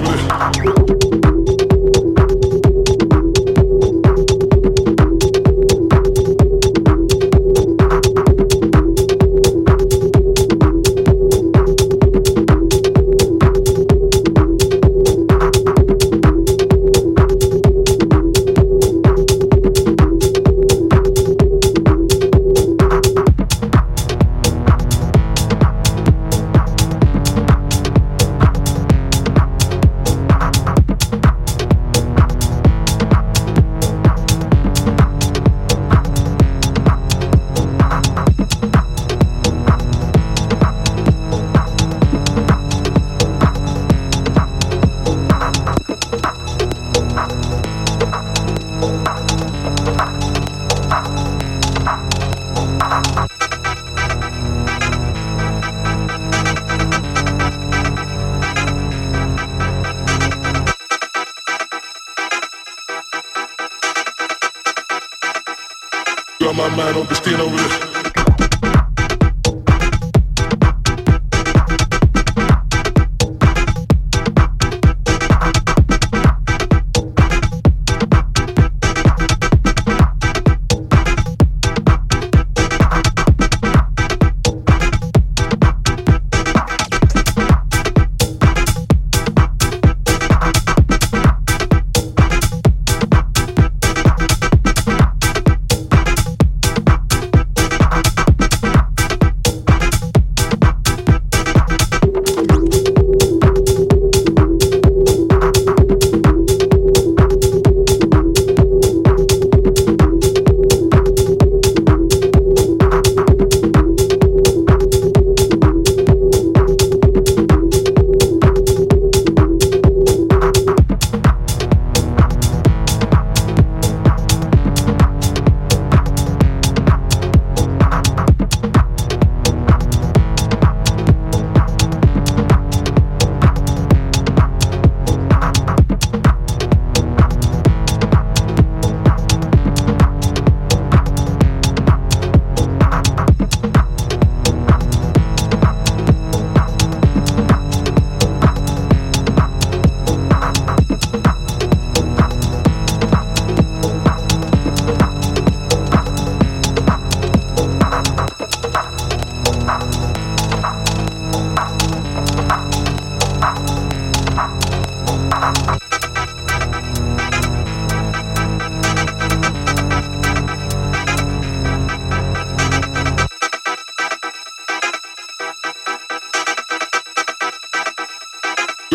destino over my mind on destino over there.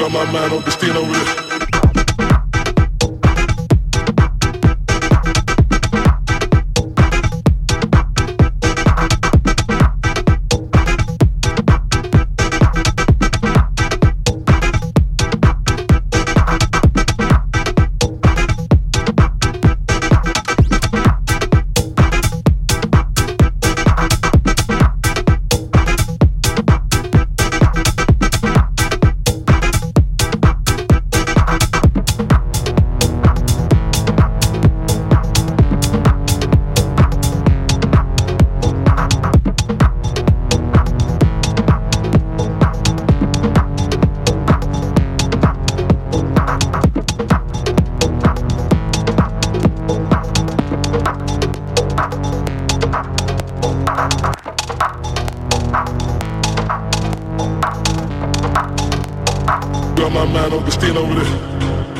My mind on destino over there. Got my mind on destino over there.